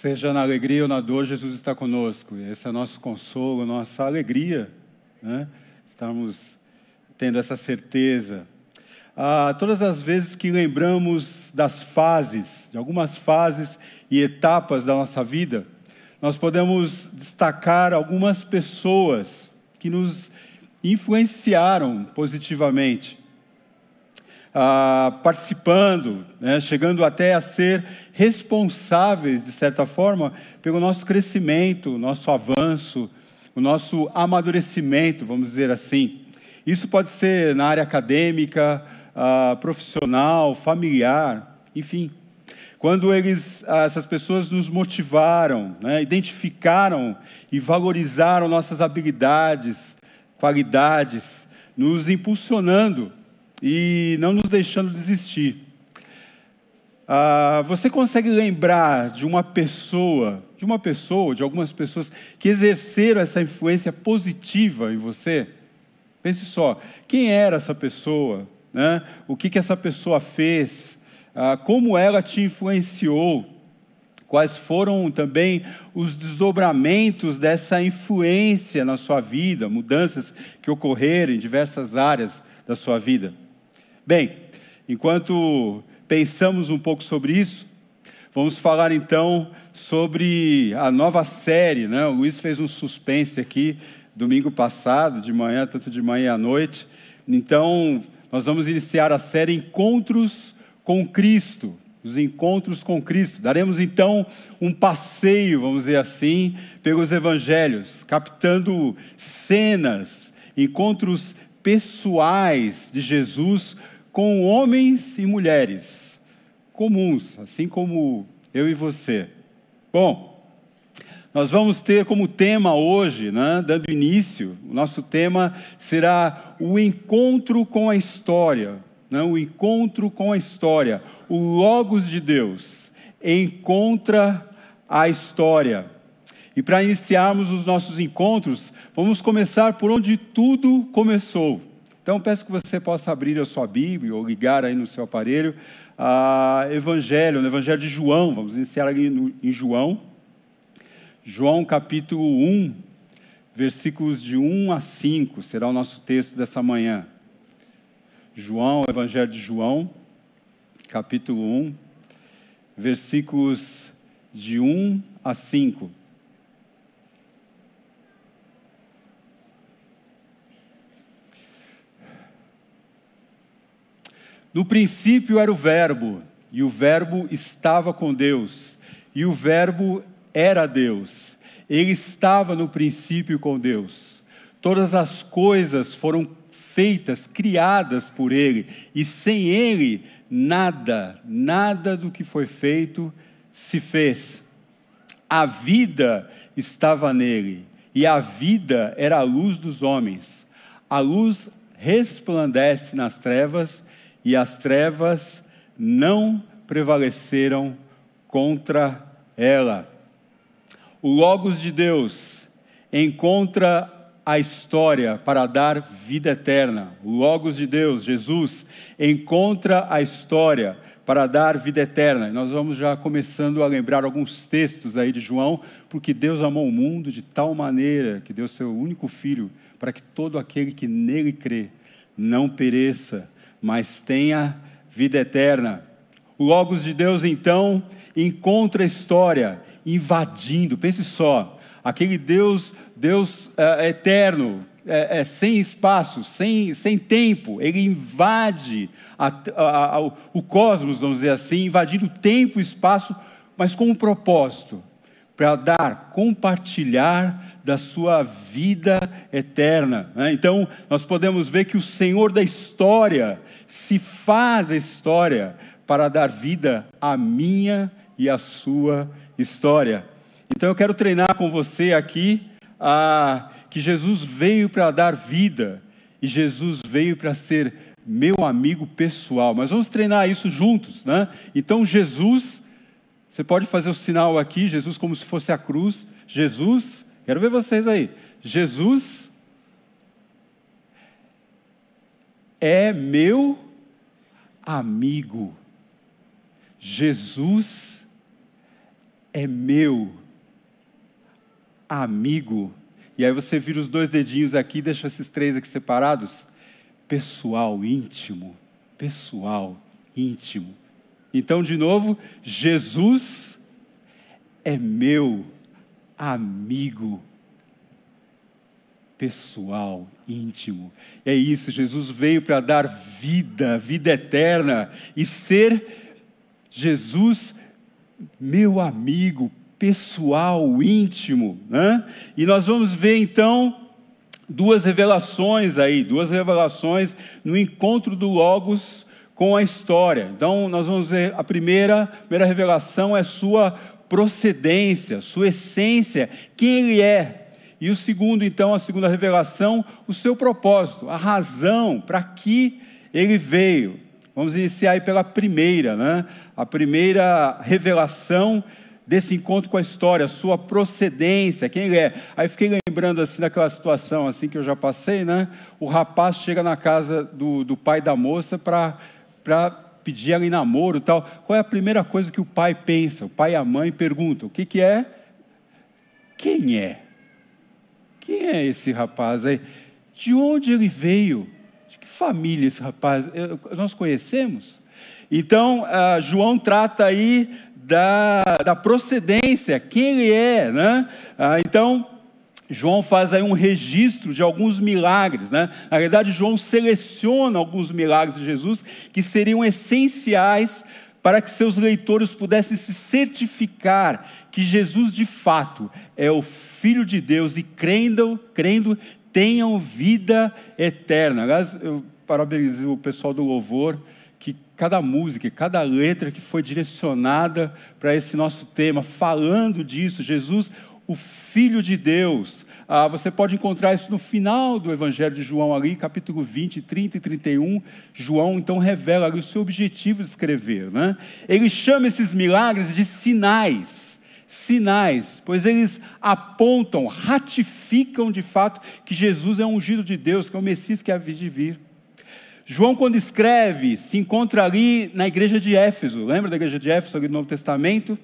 Seja na alegria ou na dor, Jesus está conosco. Esse é nosso consolo, nossa alegria, né? Estamos tendo essa certeza. Ah, todas as vezes que lembramos das fases, de algumas fases e etapas da nossa vida, nós podemos destacar algumas pessoas que nos influenciaram positivamente ah, participando, né, chegando até a ser responsáveis, de certa forma, pelo nosso crescimento, nosso avanço, o nosso amadurecimento, vamos dizer assim. Isso pode ser na área acadêmica, ah, profissional, familiar, enfim. Quando eles, ah, essas pessoas nos motivaram, né, identificaram e valorizaram nossas habilidades, qualidades, nos impulsionando e não nos deixando desistir. Ah, você consegue lembrar de uma pessoa, de uma pessoa, de algumas pessoas que exerceram essa influência positiva em você? Pense só, quem era essa pessoa? Né? O que, que essa pessoa fez? Ah, como ela te influenciou? Quais foram também os desdobramentos dessa influência na sua vida, mudanças que ocorreram em diversas áreas da sua vida? Bem, enquanto pensamos um pouco sobre isso, vamos falar então sobre a nova série. Né? O Luiz fez um suspense aqui domingo passado, de manhã, tanto de manhã à noite. Então, nós vamos iniciar a série Encontros com Cristo. Os encontros com Cristo. Daremos então um passeio, vamos dizer assim, pelos evangelhos, captando cenas, encontros pessoais de Jesus com homens e mulheres comuns, assim como eu e você. Bom, nós vamos ter como tema hoje, né, dando início, o nosso tema será o encontro com a história. Né, o encontro com a história. O Logos de Deus encontra a história. E para iniciarmos os nossos encontros, vamos começar por onde tudo começou. Então peço que você possa abrir a sua Bíblia ou ligar aí no seu aparelho a Evangelho, no Evangelho de João. Vamos iniciar no, em João. João capítulo 1, versículos de 1 a 5 será o nosso texto dessa manhã. João, Evangelho de João, capítulo 1, versículos de 1 a 5. No princípio era o Verbo, e o Verbo estava com Deus, e o Verbo era Deus. Ele estava no princípio com Deus. Todas as coisas foram feitas, criadas por Ele, e sem Ele, nada, nada do que foi feito se fez. A vida estava nele, e a vida era a luz dos homens. A luz resplandece nas trevas, e as trevas não prevaleceram contra ela. O Logos de Deus encontra a história para dar vida eterna. O Logos de Deus, Jesus, encontra a história para dar vida eterna. E nós vamos já começando a lembrar alguns textos aí de João, porque Deus amou o mundo de tal maneira que deu seu único filho para que todo aquele que nele crê não pereça, mas tenha vida eterna. O Logos de Deus, então, encontra a história invadindo, pense só, aquele Deus, Deus é, eterno, é, é, sem espaço, sem, sem tempo, ele invade a, a, a, o cosmos, vamos dizer assim, invadindo tempo e espaço, mas com um propósito, para dar, compartilhar da sua vida eterna. Né? Então, nós podemos ver que o Senhor da história se faz a história para dar vida à minha e à sua história. Então, eu quero treinar com você aqui a, que Jesus veio para dar vida e Jesus veio para ser meu amigo pessoal. Mas vamos treinar isso juntos, né? Então, Jesus, você pode fazer o sinal aqui, Jesus como se fosse a cruz. Jesus Quero ver vocês aí. Jesus é meu amigo. Jesus é meu amigo. E aí você vira os dois dedinhos aqui, deixa esses três aqui separados. Pessoal, íntimo. Pessoal, íntimo. Então, de novo, Jesus é meu amigo pessoal, íntimo. É isso, Jesus veio para dar vida, vida eterna e ser Jesus meu amigo pessoal, íntimo, né? E nós vamos ver então duas revelações aí, duas revelações no encontro do Logos com a história. Então, nós vamos ver a primeira, a primeira revelação é sua procedência, sua essência, quem ele é. E o segundo, então, a segunda revelação, o seu propósito, a razão para que ele veio. Vamos iniciar aí pela primeira, né? A primeira revelação desse encontro com a história, sua procedência, quem ele é. Aí fiquei lembrando assim daquela situação assim que eu já passei, né? O rapaz chega na casa do, do pai da moça para pedir ela em namoro e tal. Qual é a primeira coisa que o pai pensa? O pai e a mãe perguntam: o que, que é? Quem é? Quem é esse rapaz aí? De onde ele veio? De que família esse rapaz? Nós conhecemos? Então, João trata aí da, da procedência, quem ele é, né? Uh, então, João faz aí um registro de alguns milagres, né? Na verdade, João seleciona alguns milagres de Jesus que seriam essenciais para que seus leitores pudessem se certificar que Jesus de fato é o Filho de Deus e crendo, crendo tenham vida eterna. Aliás, eu parabenizo o pessoal do louvor, que cada música, cada letra que foi direcionada para esse nosso tema, falando disso, Jesus, o Filho de Deus. Ah, você pode encontrar isso no final do Evangelho de João, ali, capítulo 20, 30 e 31. João então revela ali o seu objetivo de escrever. Né? Ele chama esses milagres de sinais. Sinais, pois eles apontam, ratificam de fato que Jesus é um ungido de Deus, que é o Messias que havia de vir. João, quando escreve, se encontra ali na igreja de Éfeso. Lembra da igreja de Éfeso, ali no Novo Testamento?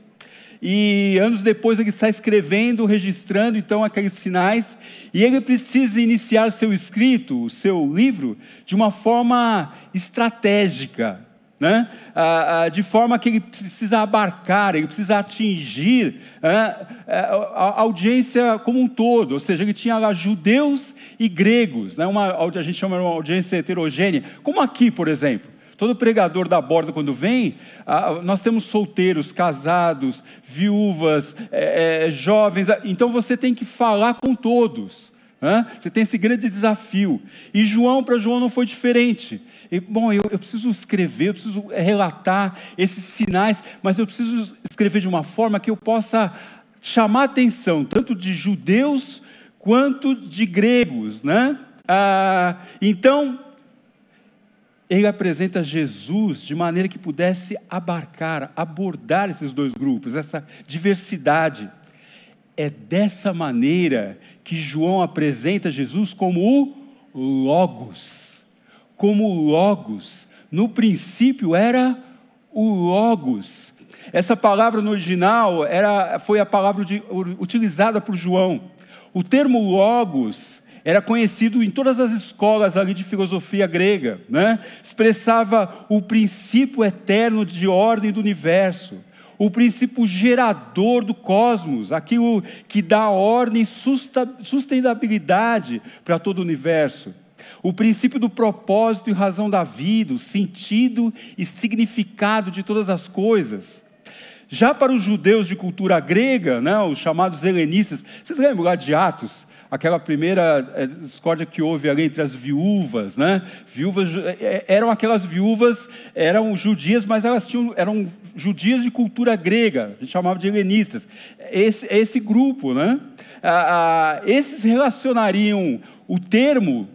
E anos depois ele está escrevendo, registrando então aqueles sinais, e ele precisa iniciar seu escrito, o seu livro, de uma forma estratégica, né? Ah, ah, de forma que ele precisa abarcar, ele precisa atingir ah, a audiência como um todo, ou seja, ele tinha lá judeus e gregos, né? uma, a gente chama de uma audiência heterogênea, como aqui, por exemplo. Todo pregador da borda, quando vem, nós temos solteiros, casados, viúvas, é, é, jovens, então você tem que falar com todos. Você tem esse grande desafio. E João, para João, não foi diferente. E, bom, eu, eu, preciso escrever, eu preciso relatar esses sinais, mas eu preciso escrever de uma forma que eu possa chamar a atenção tanto de judeus quanto de gregos. Né? Ah, então, ele apresenta Jesus de maneira que pudesse abarcar, abordar esses dois grupos, essa diversidade. É dessa maneira que João apresenta Jesus como o Logos. Como o Logos. No princípio era o Logos. Essa palavra no original era, foi a palavra de, utilizada por João. O termo Logos era conhecido em todas as escolas ali de filosofia grega, né? expressava o princípio eterno de ordem do universo, o princípio gerador do cosmos, aquilo que dá ordem e sustentabilidade para todo o universo. O princípio do propósito e razão da vida, o sentido e significado de todas as coisas. Já para os judeus de cultura grega, né, os chamados helenistas, vocês lembram lá de Atos? Aquela primeira eh, discórdia que houve ali entre as viúvas, né? Viúvas eh, eh, eram aquelas viúvas, eram judias, mas elas tinham, eram judias de cultura grega, a gente chamava de helenistas. Esse, esse grupo, né? Ah, esses relacionariam o termo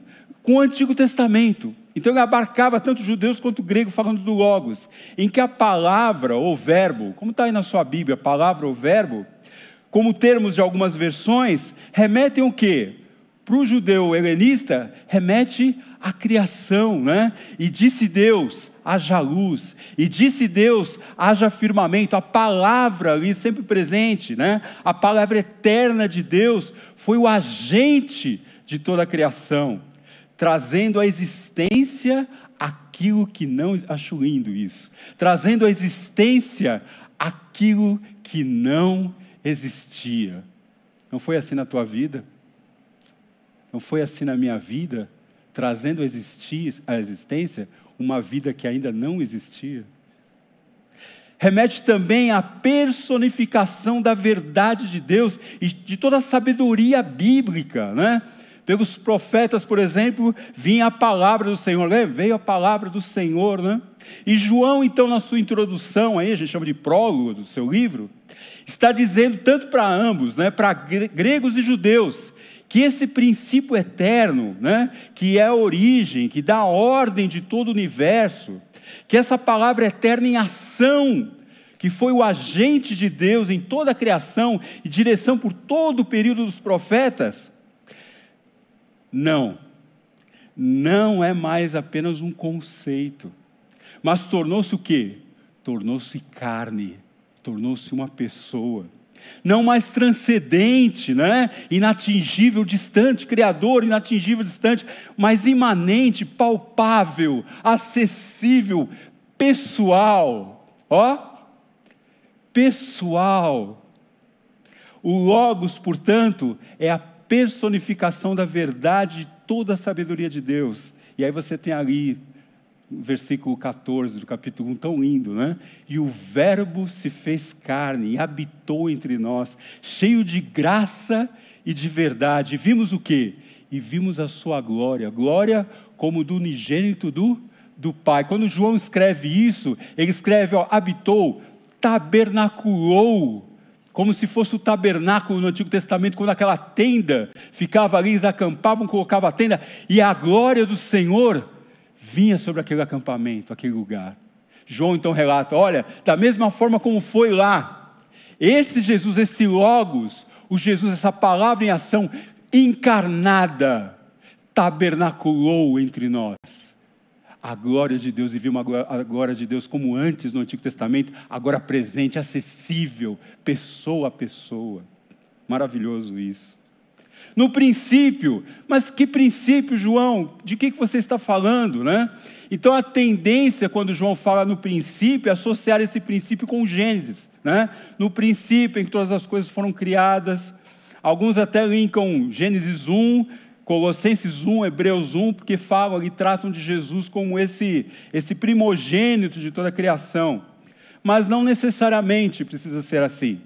com o Antigo Testamento. Então ele abarcava tanto judeus quanto grego, falando do Logos, em que a palavra ou verbo, como está aí na sua Bíblia, palavra ou verbo, como termos de algumas versões, remetem o quê? para o judeu helenista, remete à criação, né? E disse Deus, haja luz. E disse Deus, haja firmamento. A palavra ali sempre presente, né? A palavra eterna de Deus foi o agente de toda a criação, trazendo à existência aquilo que não. Acho lindo isso. Trazendo à existência aquilo que não existia. Não foi assim na tua vida? Não foi assim na minha vida, trazendo a, existir, existência uma vida que ainda não existia? Remete também à personificação da verdade de Deus e de toda a sabedoria bíblica, né? Pelos profetas, por exemplo, vinha a palavra do Senhor, veio a palavra do Senhor, né? E João, então, na sua introdução, aí, a gente chama de prólogo do seu livro, está dizendo tanto para ambos, né, para gregos e judeus, que esse princípio eterno, né, que é a origem, que dá ordem de todo o universo, que essa palavra eterna em ação, que foi o agente de Deus em toda a criação e direção por todo o período dos profetas, não, não é mais apenas um conceito, mas tornou-se o quê? Tornou-se carne, tornou-se uma pessoa não mais transcendente, né? inatingível, distante, criador, inatingível, distante, mas imanente, palpável, acessível, pessoal. Ó, pessoal. O Logos, portanto, é a personificação da verdade de toda a sabedoria de Deus. E aí você tem ali versículo 14 do capítulo 1, tão lindo, né? E o Verbo se fez carne e habitou entre nós, cheio de graça e de verdade. E vimos o quê? E vimos a sua glória, glória como do unigênito do, do Pai. Quando João escreve isso, ele escreve, ó, habitou, tabernaculou, como se fosse o tabernáculo no Antigo Testamento, quando aquela tenda ficava ali, eles acampavam, colocavam a tenda, e a glória do Senhor vinha sobre aquele acampamento, aquele lugar. João então relata: olha, da mesma forma como foi lá, esse Jesus, esse Logos, o Jesus, essa palavra em ação encarnada, tabernaculou entre nós. A glória de Deus, e viu a glória de Deus como antes no Antigo Testamento, agora presente, acessível, pessoa a pessoa. Maravilhoso isso. No princípio, mas que princípio, João? De que, que você está falando, né? Então a tendência, quando João fala no princípio, é associar esse princípio com Gênesis, né? No princípio em que todas as coisas foram criadas. Alguns até linkam Gênesis 1, Colossenses 1, Hebreus 1, porque falam e tratam de Jesus como esse, esse primogênito de toda a criação. Mas não necessariamente precisa ser assim.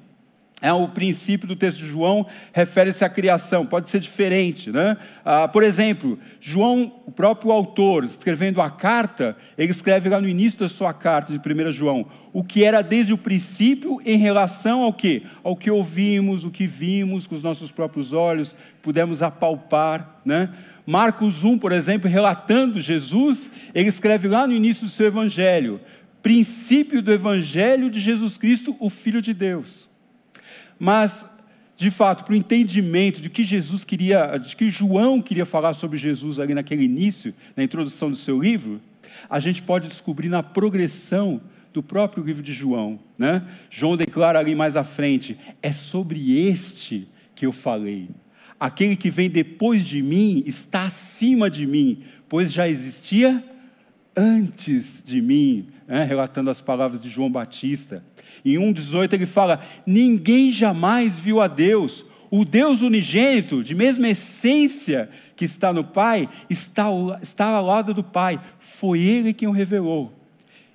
É, o princípio do texto de João refere-se à criação, pode ser diferente. Né? Ah, por exemplo, João, o próprio autor, escrevendo a carta, ele escreve lá no início da sua carta de 1 João, o que era desde o princípio em relação ao que? Ao que ouvimos, o que vimos com os nossos próprios olhos, pudemos apalpar. Né? Marcos 1, por exemplo, relatando Jesus, ele escreve lá no início do seu evangelho, princípio do evangelho de Jesus Cristo, o Filho de Deus. Mas, de fato, para o entendimento de que Jesus queria, de que João queria falar sobre Jesus ali naquele início, na introdução do seu livro, a gente pode descobrir na progressão do próprio livro de João. Né? João declara ali mais à frente: é sobre este que eu falei. Aquele que vem depois de mim está acima de mim, pois já existia antes de mim, né? relatando as palavras de João Batista. Em 1,18 ele fala: Ninguém jamais viu a Deus. O Deus unigênito, de mesma essência que está no Pai, está, está ao lado do Pai. Foi Ele quem o revelou.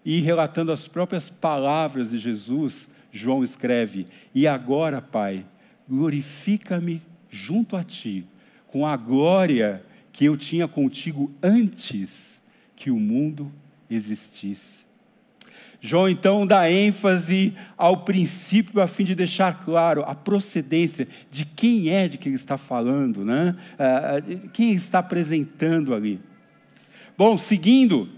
E relatando as próprias palavras de Jesus, João escreve: E agora, Pai, glorifica-me junto a Ti, com a glória que eu tinha contigo antes que o mundo existisse. João então dá ênfase ao princípio a fim de deixar claro a procedência de quem é de quem ele está falando, né? Ah, ah, quem está apresentando ali. Bom, seguindo,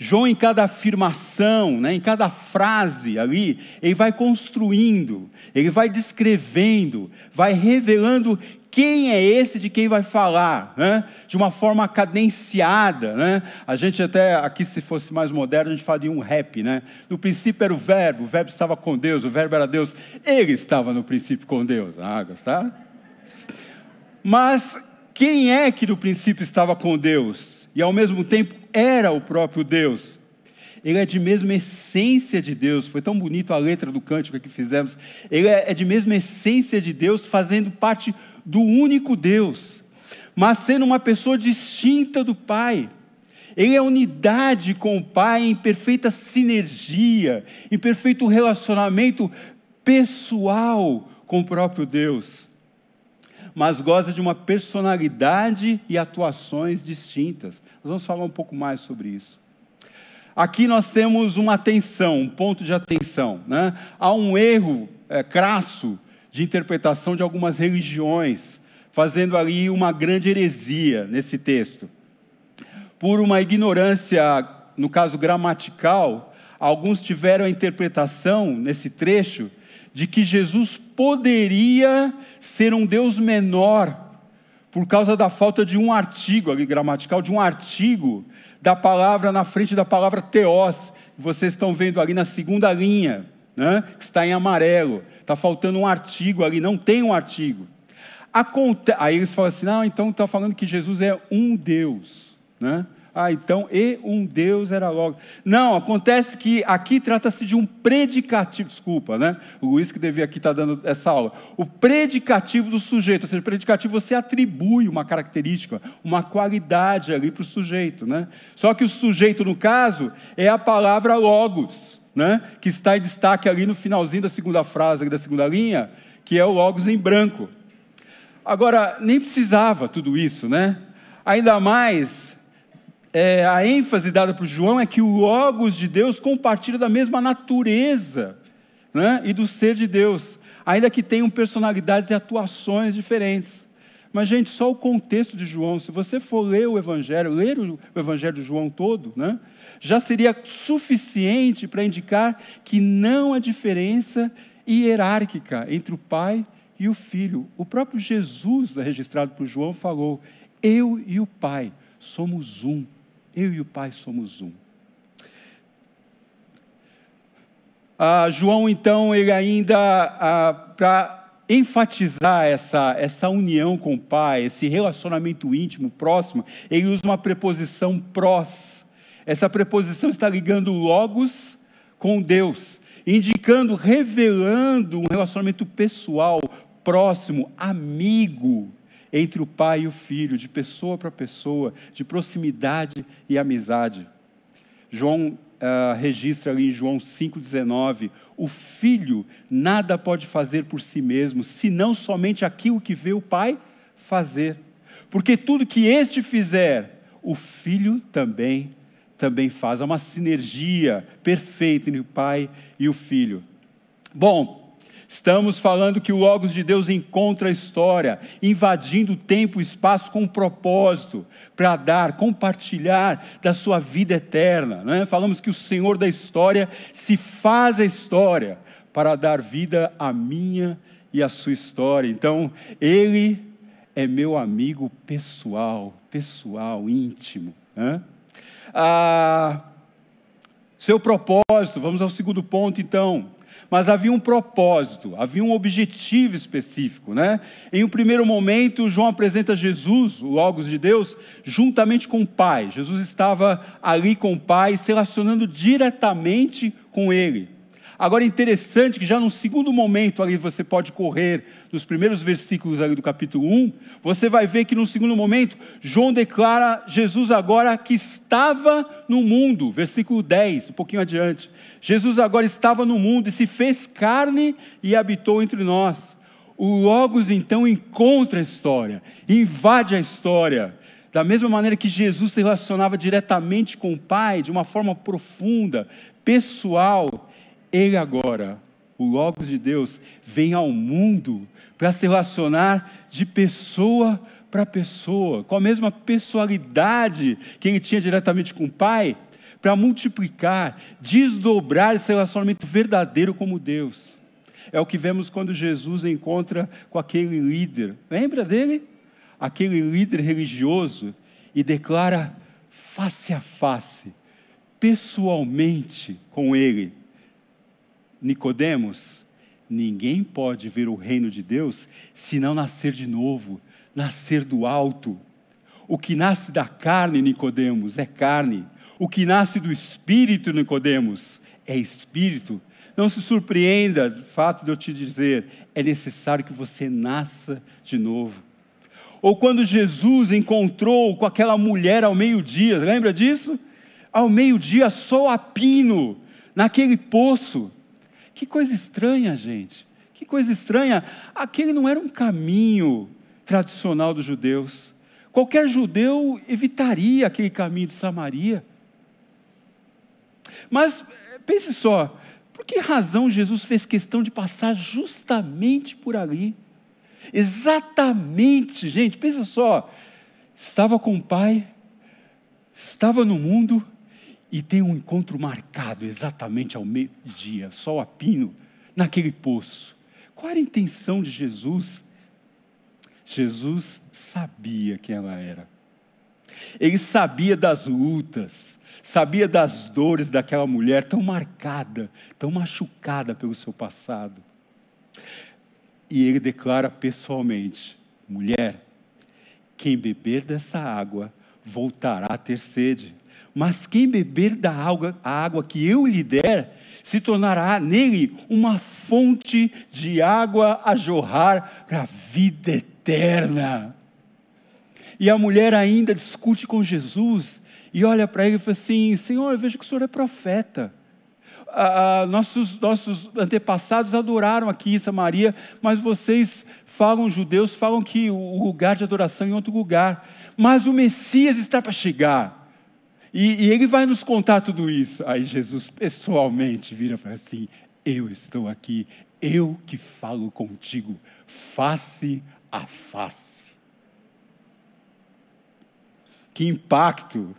João, em cada afirmação, né, em cada frase ali, ele vai construindo, ele vai descrevendo, vai revelando quem é esse de quem vai falar, né? de uma forma cadenciada. Né? A gente até, aqui se fosse mais moderno, a gente faria um rap. Né? No princípio era o verbo, o verbo estava com Deus, o verbo era Deus, ele estava no princípio com Deus. Ah, gostaram? Mas quem é que no princípio estava com Deus e ao mesmo tempo era o próprio Deus? Ele é de mesma essência de Deus. Foi tão bonito a letra do cântico que fizemos. Ele é de mesma essência de Deus, fazendo parte do único Deus, mas sendo uma pessoa distinta do Pai. Ele é unidade com o Pai em perfeita sinergia, em perfeito relacionamento pessoal com o próprio Deus. Mas goza de uma personalidade e atuações distintas. Nós vamos falar um pouco mais sobre isso. Aqui nós temos uma atenção, um ponto de atenção. Né? Há um erro é, crasso de interpretação de algumas religiões, fazendo ali uma grande heresia nesse texto. Por uma ignorância, no caso gramatical, alguns tiveram a interpretação nesse trecho de que Jesus poderia ser um Deus menor por causa da falta de um artigo ali gramatical, de um artigo da palavra na frente da palavra teós, que vocês estão vendo ali na segunda linha né, que está em amarelo. Está faltando um artigo ali, não tem um artigo. Aconte... Aí eles falam assim: não, então está falando que Jesus é um Deus. Né? Ah, então, e um Deus era logo. Não, acontece que aqui trata-se de um predicativo, desculpa, né? O Luiz que devia aqui estar tá dando essa aula. O predicativo do sujeito, ou seja, predicativo você atribui uma característica, uma qualidade ali para o sujeito, né? Só que o sujeito, no caso, é a palavra logos né, que está em destaque ali no finalzinho da segunda frase, da segunda linha, que é o Logos em branco. Agora, nem precisava tudo isso, né? Ainda mais, é, a ênfase dada para João é que o Logos de Deus compartilha da mesma natureza né, e do ser de Deus, ainda que tenham personalidades e atuações diferentes. Mas, gente, só o contexto de João, se você for ler o Evangelho, ler o Evangelho de João todo, né, já seria suficiente para indicar que não há diferença hierárquica entre o pai e o filho. O próprio Jesus, registrado por João, falou: Eu e o pai somos um. Eu e o pai somos um. Ah, João, então, ele ainda, ah, para enfatizar essa, essa união com o pai, esse relacionamento íntimo, próximo, ele usa uma preposição prós essa preposição está ligando logos com Deus, indicando, revelando um relacionamento pessoal, próximo, amigo entre o pai e o filho, de pessoa para pessoa, de proximidade e amizade. João uh, registra ali em João 5,19: o filho nada pode fazer por si mesmo, senão somente aquilo que vê o pai fazer. Porque tudo que este fizer, o filho também também faz. Há uma sinergia perfeita entre o Pai e o Filho. Bom, estamos falando que o Logos de Deus encontra a história, invadindo o tempo e espaço com um propósito, para dar, compartilhar da sua vida eterna. Né? Falamos que o Senhor da história se faz a história para dar vida à minha e à sua história. Então, Ele é meu amigo pessoal, pessoal, íntimo. Né? Ah, seu propósito, vamos ao segundo ponto então. Mas havia um propósito, havia um objetivo específico, né? Em um primeiro momento, João apresenta Jesus, o Logos de Deus, juntamente com o Pai. Jesus estava ali com o Pai, se relacionando diretamente com ele. Agora é interessante que já no segundo momento ali você pode correr nos primeiros versículos ali do capítulo 1, você vai ver que no segundo momento João declara Jesus agora que estava no mundo, versículo 10, um pouquinho adiante. Jesus agora estava no mundo e se fez carne e habitou entre nós. O Logos então encontra a história, invade a história. Da mesma maneira que Jesus se relacionava diretamente com o Pai, de uma forma profunda, pessoal, ele agora, o Logos de Deus, vem ao mundo para se relacionar de pessoa para pessoa, com a mesma pessoalidade que ele tinha diretamente com o Pai, para multiplicar, desdobrar esse relacionamento verdadeiro como Deus. É o que vemos quando Jesus encontra com aquele líder. Lembra dele? Aquele líder religioso e declara face a face, pessoalmente com ele: Nicodemos, ninguém pode ver o reino de Deus se não nascer de novo, nascer do alto. O que nasce da carne, Nicodemos, é carne. O que nasce do espírito, Nicodemos, é espírito. Não se surpreenda do fato de eu te dizer, é necessário que você nasça de novo. Ou quando Jesus encontrou com aquela mulher ao meio-dia, lembra disso? Ao meio-dia, só a pino, naquele poço. Que coisa estranha, gente. Que coisa estranha. Aquele não era um caminho tradicional dos judeus. Qualquer judeu evitaria aquele caminho de Samaria. Mas pense só, por que razão Jesus fez questão de passar justamente por ali? Exatamente, gente, pensa só. Estava com o Pai, estava no mundo e tem um encontro marcado exatamente ao meio-dia, sol a pino, naquele poço. Qual era a intenção de Jesus? Jesus sabia quem ela era. Ele sabia das lutas, sabia das dores daquela mulher tão marcada, tão machucada pelo seu passado. E ele declara pessoalmente: mulher, quem beber dessa água voltará a ter sede, mas quem beber da água, a água que eu lhe der, se tornará nele uma fonte de água a jorrar para a vida eterna. E a mulher ainda discute com Jesus e olha para ele e fala assim: Senhor, eu vejo que o senhor é profeta. Ah, nossos, nossos antepassados adoraram aqui em Samaria, mas vocês falam, judeus, falam que o lugar de adoração é em outro lugar. Mas o Messias está para chegar. E, e, ele vai nos contar tudo isso. Aí Jesus pessoalmente vira para assim: Eu estou aqui, eu que falo contigo, face a face. Que impacto!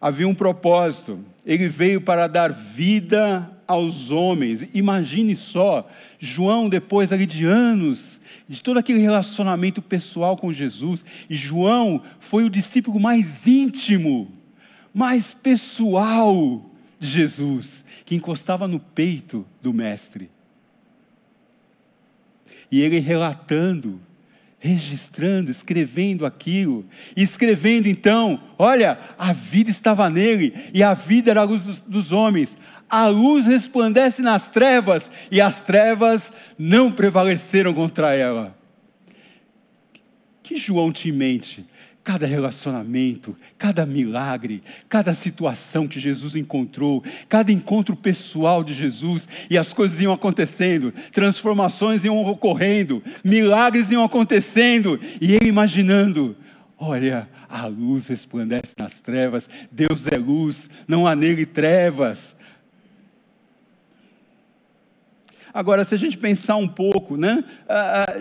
Havia um propósito, ele veio para dar vida aos homens. Imagine só, João, depois ali de anos, de todo aquele relacionamento pessoal com Jesus, e João foi o discípulo mais íntimo, mais pessoal de Jesus, que encostava no peito do Mestre. E ele relatando, registrando, escrevendo aquilo, e escrevendo então: olha, a vida estava nele, e a vida era a luz dos, dos homens. A luz resplandece nas trevas, e as trevas não prevaleceram contra ela. Que João te mente cada relacionamento, cada milagre, cada situação que Jesus encontrou, cada encontro pessoal de Jesus, e as coisas iam acontecendo, transformações iam ocorrendo, milagres iam acontecendo, e ele imaginando: olha, a luz resplandece nas trevas, Deus é luz, não há nele trevas. Agora, se a gente pensar um pouco, né,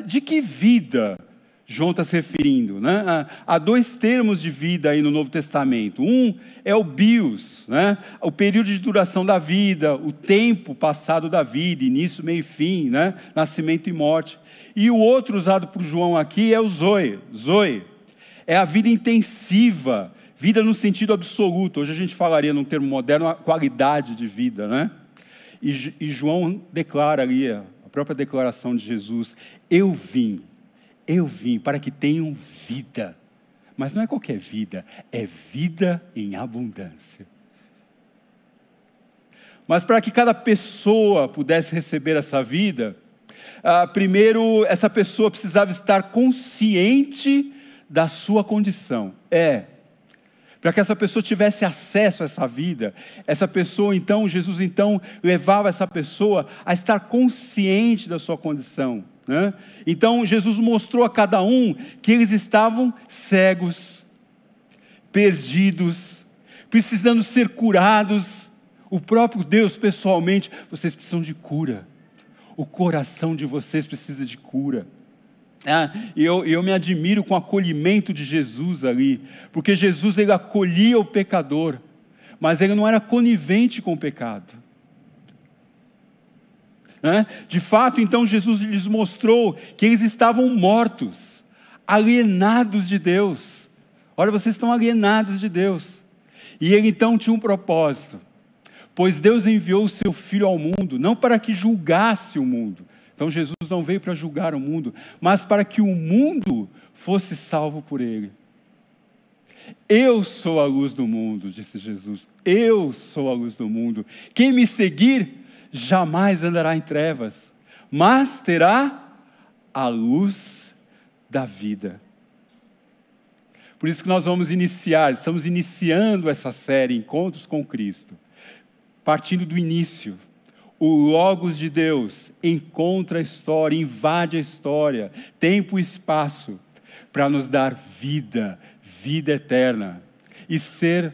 de que vida João está se referindo. Né? Há dois termos de vida aí no Novo Testamento. Um é o bios, né? o período de duração da vida, o tempo passado da vida, início, meio e fim, né? nascimento e morte. E o outro usado por João aqui é o zoe. Zoe é a vida intensiva, vida no sentido absoluto. Hoje a gente falaria, num termo moderno, a qualidade de vida. Né? E, e João declara ali, a própria declaração de Jesus: Eu vim eu vim para que tenham vida. Mas não é qualquer vida, é vida em abundância. Mas para que cada pessoa pudesse receber essa vida, ah, primeiro essa pessoa precisava estar consciente da sua condição. É. Para que essa pessoa tivesse acesso a essa vida, essa pessoa então, Jesus então levava essa pessoa a estar consciente da sua condição. Né? Então Jesus mostrou a cada um que eles estavam cegos, perdidos, precisando ser curados. O próprio Deus pessoalmente, vocês precisam de cura. O coração de vocês precisa de cura. Ah, e eu, eu me admiro com o acolhimento de Jesus ali, porque Jesus ele acolhia o pecador, mas ele não era conivente com o pecado. De fato, então, Jesus lhes mostrou que eles estavam mortos, alienados de Deus. Olha, vocês estão alienados de Deus. E ele então tinha um propósito, pois Deus enviou o seu Filho ao mundo, não para que julgasse o mundo. Então, Jesus não veio para julgar o mundo, mas para que o mundo fosse salvo por ele. Eu sou a luz do mundo, disse Jesus. Eu sou a luz do mundo. Quem me seguir jamais andará em trevas, mas terá a luz da vida. Por isso que nós vamos iniciar, estamos iniciando essa série Encontros com Cristo, partindo do início. O Logos de Deus encontra a história, invade a história, tempo e espaço, para nos dar vida, vida eterna, e ser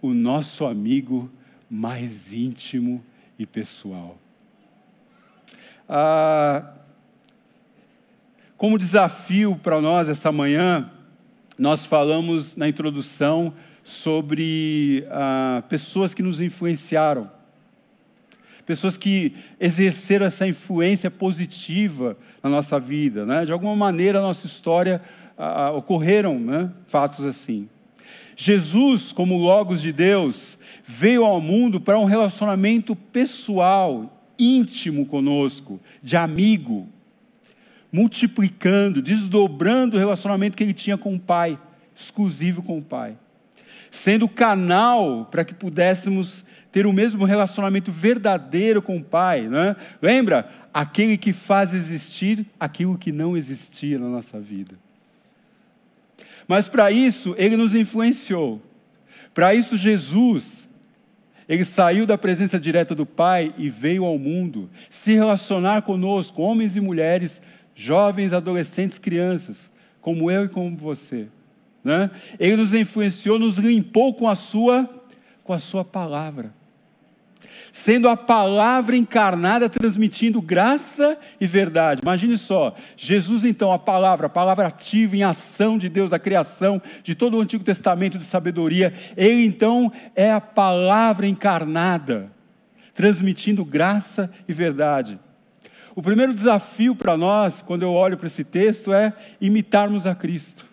o nosso amigo mais íntimo e pessoal. Ah, como desafio para nós essa manhã, nós falamos na introdução sobre ah, pessoas que nos influenciaram, pessoas que exerceram essa influência positiva na nossa vida. Né? De alguma maneira, na nossa história ocorreram né, fatos assim. Jesus, como Logos de Deus, veio ao mundo para um relacionamento pessoal, íntimo conosco, de amigo, multiplicando, desdobrando o relacionamento que ele tinha com o Pai, exclusivo com o Pai, sendo canal para que pudéssemos ter o mesmo relacionamento verdadeiro com o Pai. Né? Lembra? Aquele que faz existir aquilo que não existia na nossa vida. Mas para isso, ele nos influenciou. Para isso, Jesus, ele saiu da presença direta do Pai e veio ao mundo se relacionar conosco, homens e mulheres, jovens, adolescentes, crianças, como eu e como você. Né? Ele nos influenciou, nos limpou com a sua, com a sua palavra sendo a palavra encarnada transmitindo graça e verdade. Imagine só, Jesus então, a palavra, a palavra ativa em ação de Deus, da criação, de todo o Antigo Testamento de sabedoria, ele então é a palavra encarnada, transmitindo graça e verdade. O primeiro desafio para nós, quando eu olho para esse texto, é imitarmos a Cristo.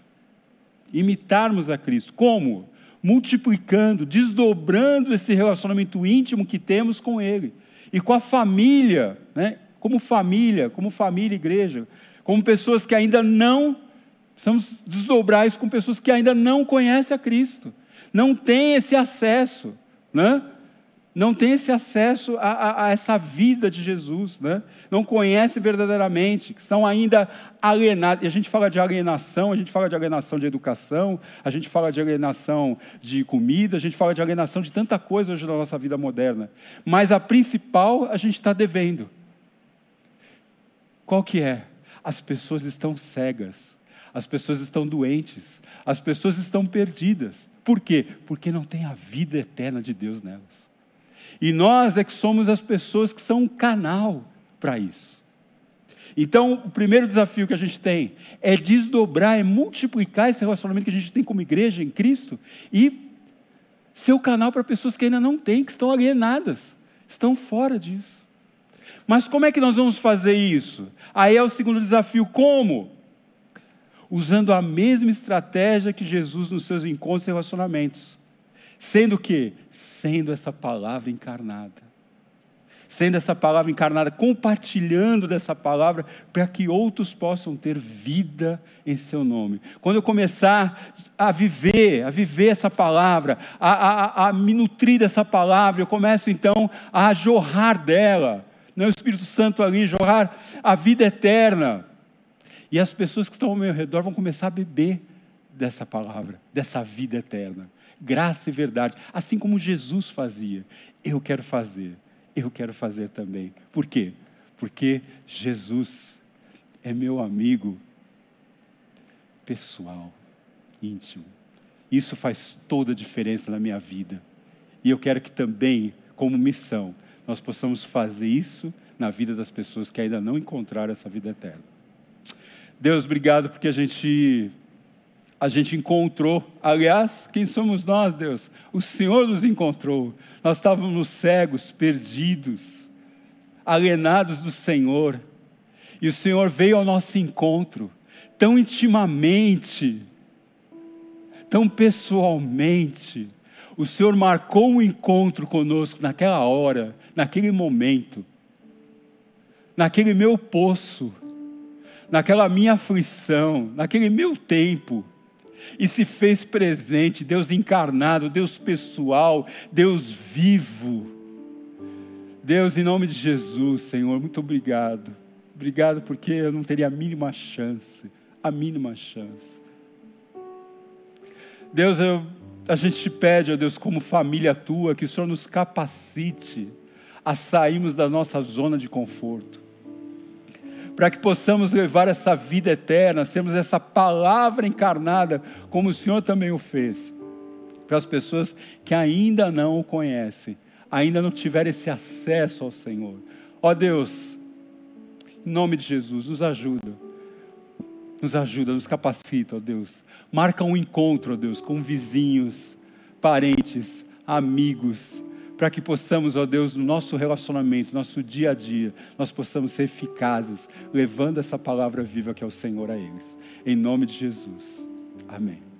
Imitarmos a Cristo. Como? multiplicando, desdobrando esse relacionamento íntimo que temos com Ele. E com a família, né? como família, como família igreja, como pessoas que ainda não, precisamos desdobrar isso com pessoas que ainda não conhecem a Cristo, não têm esse acesso, né? Não tem esse acesso a, a, a, essa vida de Jesus, né? não conhece verdadeiramente, estão ainda alienados. E a gente fala de alienação, a gente fala de alienação de educação, a gente fala de alienação de comida, a gente fala de alienação de tanta coisa hoje na nossa vida moderna. Mas a principal a gente está devendo. Qual que é? As pessoas estão cegas, as pessoas estão doentes, as pessoas estão perdidas. Por quê? Porque não tem a vida eterna de Deus nelas. E nós é que somos as pessoas que são um canal para isso. Então, o primeiro desafio que a gente tem é desdobrar, é multiplicar esse relacionamento que a gente tem como igreja em Cristo e ser o canal para pessoas que ainda não têm, que estão alienadas, estão fora disso. Mas como é que nós vamos fazer isso? Aí é o segundo desafio: como? Usando a mesma estratégia que Jesus nos seus encontros e relacionamentos. Sendo que? Sendo essa palavra encarnada. Sendo essa palavra encarnada, compartilhando dessa palavra para que outros possam ter vida em seu nome. Quando eu começar a viver, a viver essa palavra, a, a, a me nutrir dessa palavra, eu começo então a jorrar dela, não é o Espírito Santo ali, jorrar a vida eterna. E as pessoas que estão ao meu redor vão começar a beber dessa palavra, dessa vida eterna graça e verdade, assim como Jesus fazia. Eu quero fazer, eu quero fazer também. Por quê? Porque Jesus é meu amigo pessoal, íntimo. Isso faz toda a diferença na minha vida. E eu quero que também, como missão, nós possamos fazer isso na vida das pessoas que ainda não encontraram essa vida eterna. Deus, obrigado porque a gente a gente encontrou. Aliás, quem somos nós, Deus? O Senhor nos encontrou. Nós estávamos cegos, perdidos, alienados do Senhor. E o Senhor veio ao nosso encontro, tão intimamente, tão pessoalmente. O Senhor marcou um encontro conosco naquela hora, naquele momento, naquele meu poço, naquela minha aflição, naquele meu tempo e se fez presente, Deus encarnado, Deus pessoal, Deus vivo. Deus, em nome de Jesus, Senhor, muito obrigado. Obrigado porque eu não teria a mínima chance, a mínima chance. Deus, eu, a gente te pede, ó Deus, como família tua, que o Senhor nos capacite a sairmos da nossa zona de conforto para que possamos levar essa vida eterna, sermos essa palavra encarnada, como o Senhor também o fez, para as pessoas que ainda não o conhecem, ainda não tiveram esse acesso ao Senhor. Ó Deus, em nome de Jesus, nos ajuda, nos ajuda, nos capacita, ó Deus. Marca um encontro, ó Deus, com vizinhos, parentes, amigos, para que possamos, ó Deus, no nosso relacionamento, no nosso dia a dia, nós possamos ser eficazes, levando essa palavra viva que é o Senhor a eles. Em nome de Jesus. Amém.